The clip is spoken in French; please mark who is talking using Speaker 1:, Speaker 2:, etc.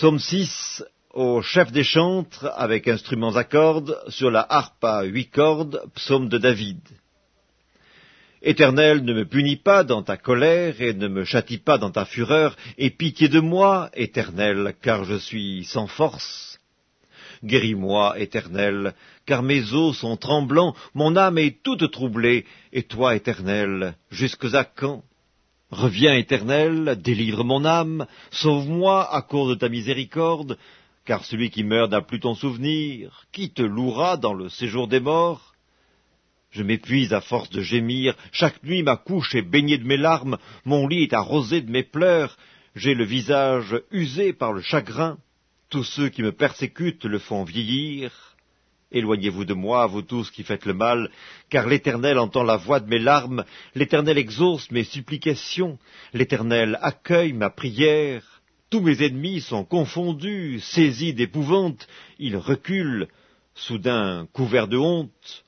Speaker 1: Psaume 6, au chef des chantres, avec instruments à cordes, sur la harpe à huit cordes, psaume de David. Éternel, ne me punis pas dans ta colère, et ne me châtie pas dans ta fureur, et pitié de moi, Éternel, car je suis sans force. Guéris-moi, Éternel, car mes os sont tremblants, mon âme est toute troublée, et toi, Éternel, jusque à quand? Reviens, Éternel, délivre mon âme, sauve-moi à cause de ta miséricorde, car celui qui meurt n'a plus ton souvenir. Qui te louera dans le séjour des morts? Je m'épuise à force de gémir, chaque nuit ma couche est baignée de mes larmes, mon lit est arrosé de mes pleurs, j'ai le visage usé par le chagrin, tous ceux qui me persécutent le font vieillir. Éloignez-vous de moi, vous tous qui faites le mal, car l'Éternel entend la voix de mes larmes, l'Éternel exauce mes supplications, l'Éternel accueille ma prière. Tous mes ennemis sont confondus, saisis d'épouvante, ils reculent, soudain couverts de honte.